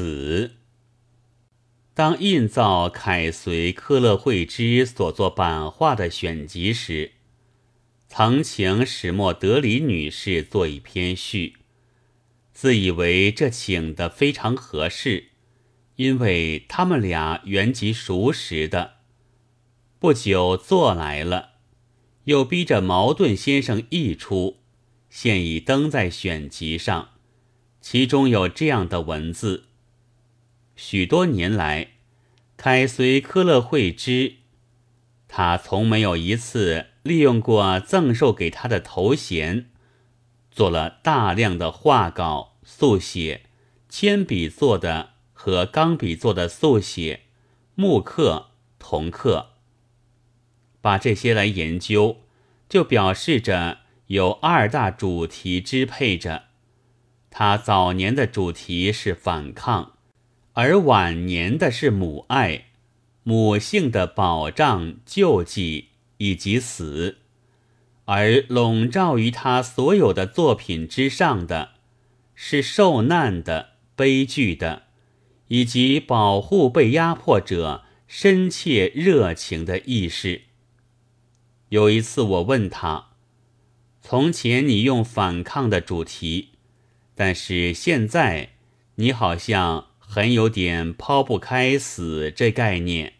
死。当印造凯随科勒惠之所作版画的选集时，曾请史莫德里女士做一篇序，自以为这请的非常合适，因为他们俩原籍熟识的。不久做来了，又逼着茅盾先生译出，现已登在选集上，其中有这样的文字。许多年来，凯随科勒惠之，他从没有一次利用过赠授给他的头衔，做了大量的画稿、速写、铅笔做的和钢笔做的速写、木刻、铜刻，把这些来研究，就表示着有二大主题支配着。他早年的主题是反抗。而晚年的是母爱、母性的保障、救济以及死，而笼罩于他所有的作品之上的，是受难的、悲剧的，以及保护被压迫者深切热情的意识。有一次，我问他：“从前你用反抗的主题，但是现在你好像……”很有点抛不开死这概念，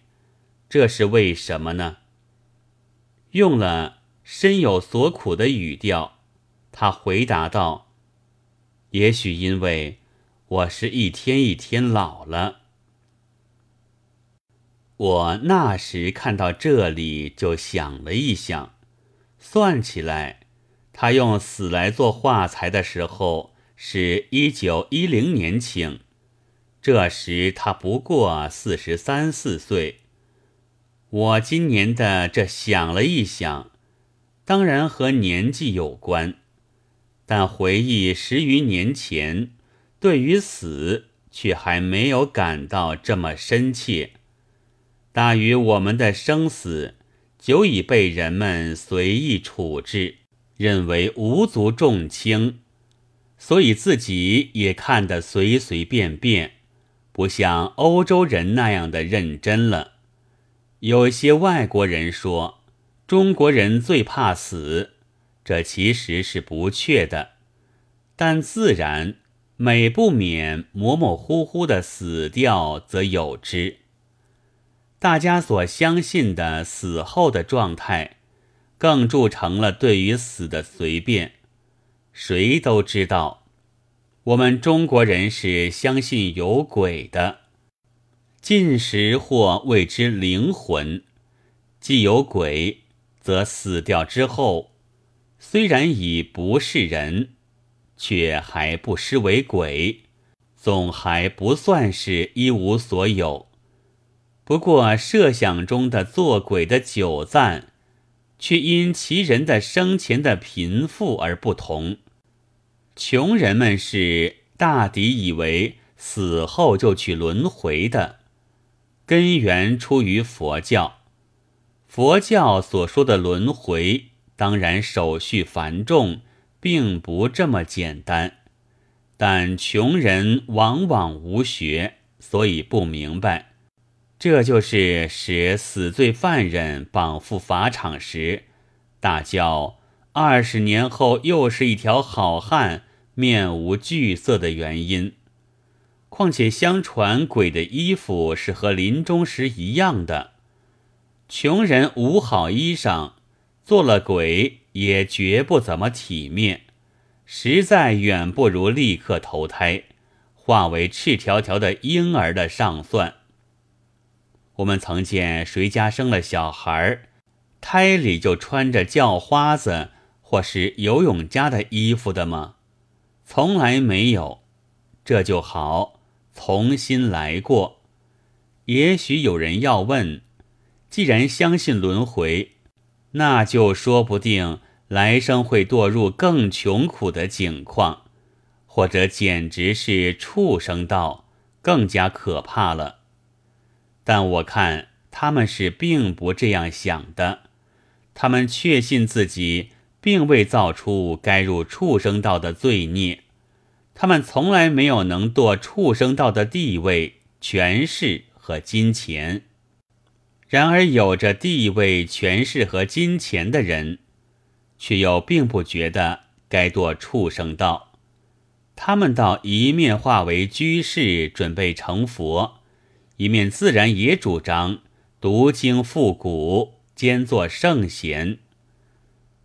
这是为什么呢？用了深有所苦的语调，他回答道：“也许因为我是一天一天老了。”我那时看到这里就想了一想，算起来，他用死来做画材的时候是一九一零年请。这时他不过四十三四岁。我今年的这想了一想，当然和年纪有关，但回忆十余年前，对于死却还没有感到这么深切。大于我们的生死，久已被人们随意处置，认为无足重轻，所以自己也看得随随便便。不像欧洲人那样的认真了。有些外国人说中国人最怕死，这其实是不确的。但自然每不免模模糊糊的死掉，则有之。大家所相信的死后的状态，更铸成了对于死的随便。谁都知道。我们中国人是相信有鬼的，进食或谓之灵魂。既有鬼，则死掉之后，虽然已不是人，却还不失为鬼，总还不算是一无所有。不过设想中的做鬼的久暂，却因其人的生前的贫富而不同。穷人们是大抵以为死后就去轮回的，根源出于佛教。佛教所说的轮回，当然手续繁重，并不这么简单。但穷人往往无学，所以不明白。这就是使死罪犯人绑赴法场时，大叫二十年后又是一条好汉。面无惧色的原因。况且，相传鬼的衣服是和临终时一样的。穷人无好衣裳，做了鬼也绝不怎么体面，实在远不如立刻投胎，化为赤条条的婴儿的上算。我们曾见谁家生了小孩，胎里就穿着叫花子或是游泳家的衣服的吗？从来没有，这就好，重新来过。也许有人要问：既然相信轮回，那就说不定来生会堕入更穷苦的境况，或者简直是畜生道，更加可怕了。但我看他们是并不这样想的，他们确信自己。并未造出该入畜生道的罪孽，他们从来没有能堕畜生道的地位、权势和金钱。然而，有着地位、权势和金钱的人，却又并不觉得该堕畜生道。他们倒一面化为居士，准备成佛，一面自然也主张读经复古，兼做圣贤。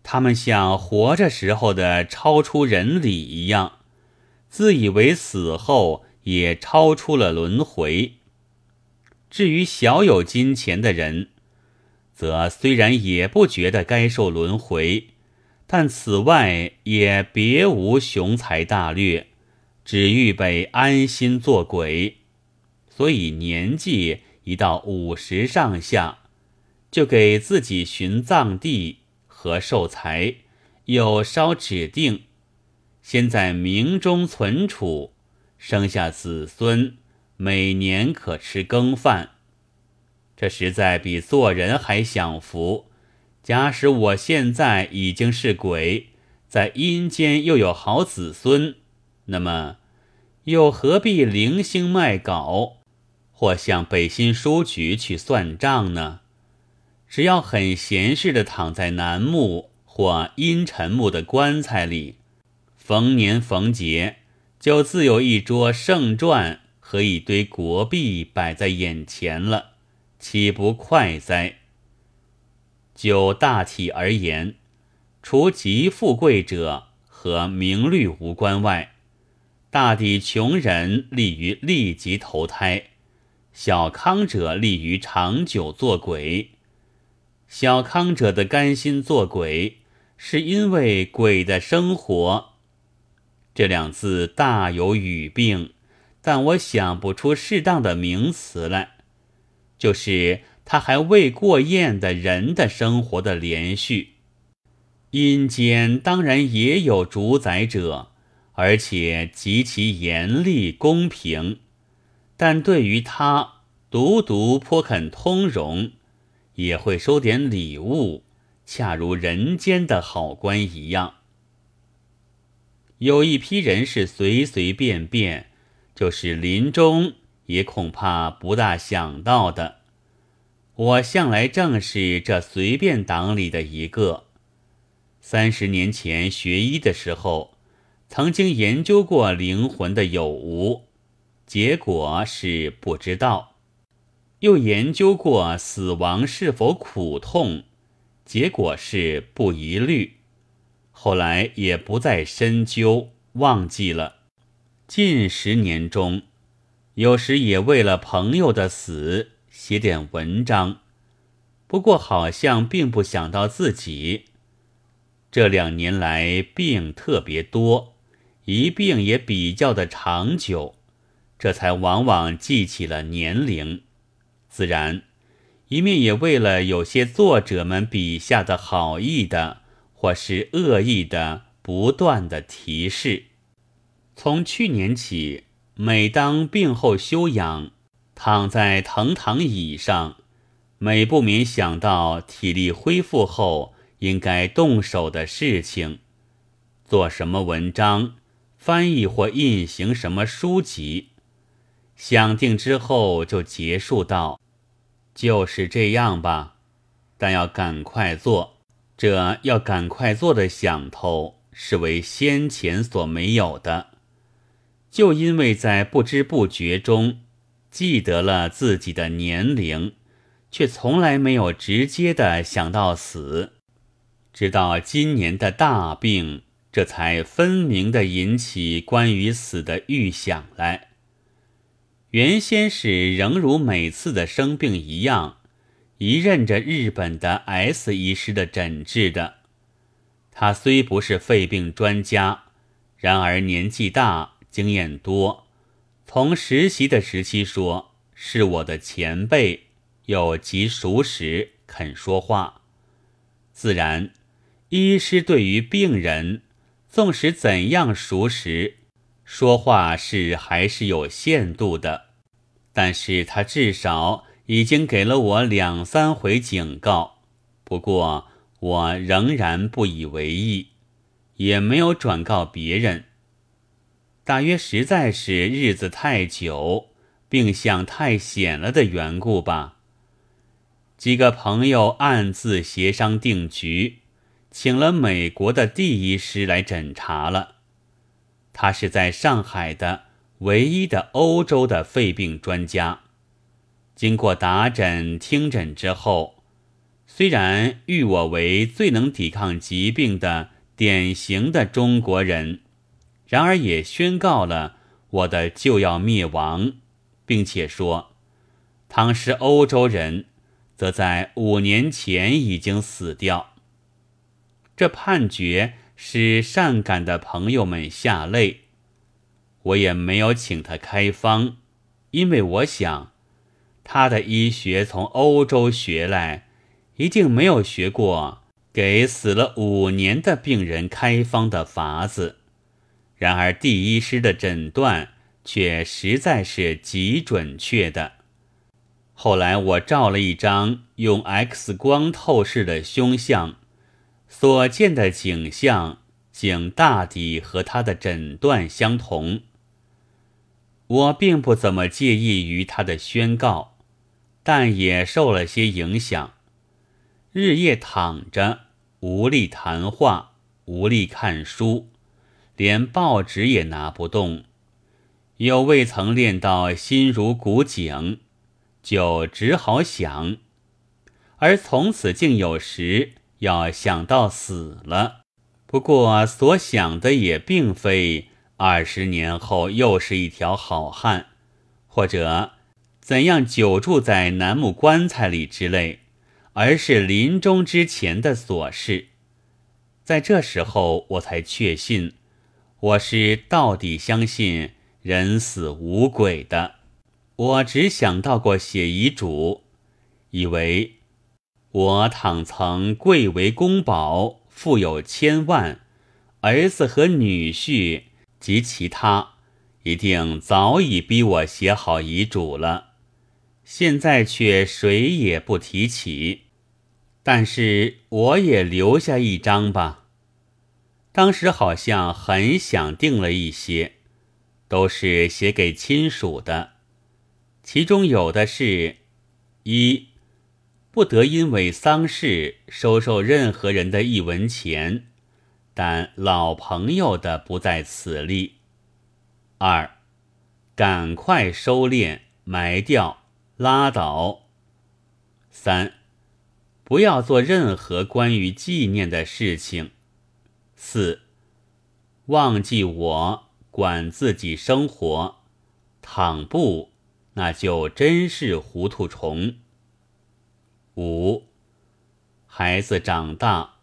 他们像活着时候的超出人理一样。自以为死后也超出了轮回。至于小有金钱的人，则虽然也不觉得该受轮回，但此外也别无雄才大略，只预备安心做鬼。所以年纪一到五十上下，就给自己寻葬地和寿财，又稍指定。先在明中存储，生下子孙，每年可吃羹饭。这实在比做人还享福。假使我现在已经是鬼，在阴间又有好子孙，那么又何必零星卖稿，或向北新书局去算账呢？只要很闲适的躺在楠木或阴沉木的棺材里。逢年逢节，就自有一桌圣传和一堆国币摆在眼前了，岂不快哉？就大体而言，除极富贵者和名利无关外，大抵穷人利于立即投胎，小康者利于长久做鬼。小康者的甘心做鬼，是因为鬼的生活。这两字大有语病，但我想不出适当的名词来。就是他还未过厌的人的生活的连续。阴间当然也有主宰者，而且极其严厉公平，但对于他独独颇肯通融，也会收点礼物，恰如人间的好官一样。有一批人是随随便便，就是临终也恐怕不大想到的。我向来正是这随便党里的一个。三十年前学医的时候，曾经研究过灵魂的有无，结果是不知道；又研究过死亡是否苦痛，结果是不疑虑。后来也不再深究，忘记了。近十年中，有时也为了朋友的死写点文章，不过好像并不想到自己。这两年来病特别多，一病也比较的长久，这才往往记起了年龄。自然，一面也为了有些作者们笔下的好意的。或是恶意的不断的提示。从去年起，每当病后休养，躺在藤躺椅上，每不免想到体力恢复后应该动手的事情，做什么文章，翻译或印行什么书籍。想定之后就结束道：“就是这样吧，但要赶快做。”这要赶快做的想头，是为先前所没有的。就因为在不知不觉中记得了自己的年龄，却从来没有直接的想到死，直到今年的大病，这才分明的引起关于死的预想来。原先是仍如每次的生病一样。一任着日本的 S 医师的诊治的，他虽不是肺病专家，然而年纪大，经验多。从实习的时期说，是我的前辈，又极熟识，肯说话。自然，医师对于病人，纵使怎样熟识，说话是还是有限度的。但是他至少。已经给了我两三回警告，不过我仍然不以为意，也没有转告别人。大约实在是日子太久，病相太显了的缘故吧。几个朋友暗自协商定局，请了美国的第一师来诊查了。他是在上海的唯一的欧洲的肺病专家。经过打诊听诊之后，虽然誉我为最能抵抗疾病的典型的中国人，然而也宣告了我的就要灭亡，并且说，倘是欧洲人，则在五年前已经死掉。这判决。使善感的朋友们下泪，我也没有请他开方，因为我想，他的医学从欧洲学来，一定没有学过给死了五年的病人开方的法子。然而第一师的诊断却实在是极准确的。后来我照了一张用 X 光透视的胸像。所见的景象，竟大抵和他的诊断相同。我并不怎么介意于他的宣告，但也受了些影响。日夜躺着，无力谈话，无力看书，连报纸也拿不动。又未曾练到心如古井，就只好想，而从此竟有时。要想到死了，不过所想的也并非二十年后又是一条好汉，或者怎样久住在楠木棺材里之类，而是临终之前的琐事。在这时候，我才确信，我是到底相信人死无鬼的。我只想到过写遗嘱，以为。我倘曾贵为公宝，富有千万，儿子和女婿及其他，一定早已逼我写好遗嘱了。现在却谁也不提起，但是我也留下一张吧。当时好像很想定了一些，都是写给亲属的，其中有的是一。不得因为丧事收受任何人的一文钱，但老朋友的不在此例。二，赶快收敛埋掉，拉倒。三，不要做任何关于纪念的事情。四，忘记我，管自己生活。倘不，那就真是糊涂虫。五，孩子长大，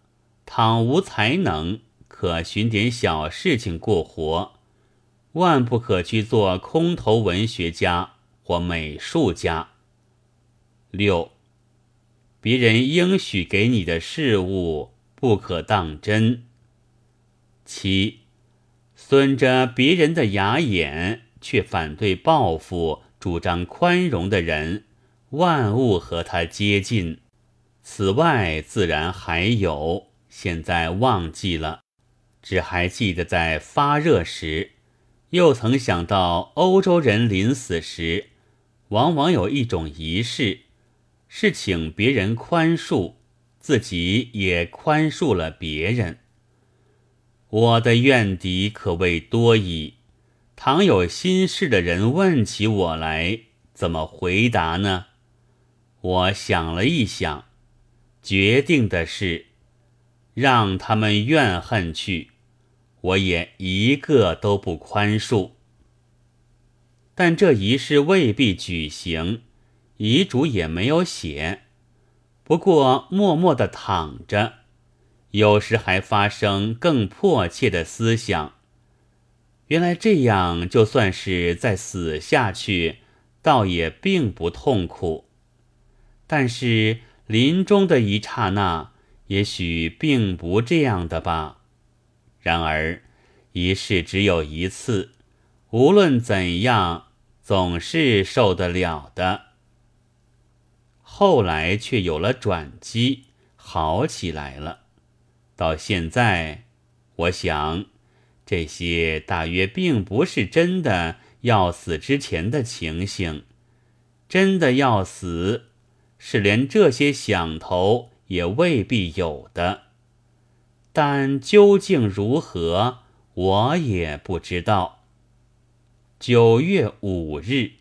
倘无才能，可寻点小事情过活，万不可去做空头文学家或美术家。六，别人应许给你的事物，不可当真。七，损着别人的牙眼，却反对报复、主张宽容的人。万物和他接近，此外自然还有，现在忘记了，只还记得在发热时，又曾想到欧洲人临死时，往往有一种仪式，是请别人宽恕，自己也宽恕了别人。我的怨敌可谓多矣，倘有心事的人问起我来，怎么回答呢？我想了一想，决定的是让他们怨恨去，我也一个都不宽恕。但这仪式未必举行，遗嘱也没有写，不过默默的躺着，有时还发生更迫切的思想。原来这样，就算是再死下去，倒也并不痛苦。但是临终的一刹那，也许并不这样的吧。然而一世只有一次，无论怎样，总是受得了的。后来却有了转机，好起来了。到现在，我想，这些大约并不是真的要死之前的情形，真的要死，是连这些想头也未必有的。但究竟如何，我也不知道。九月五日。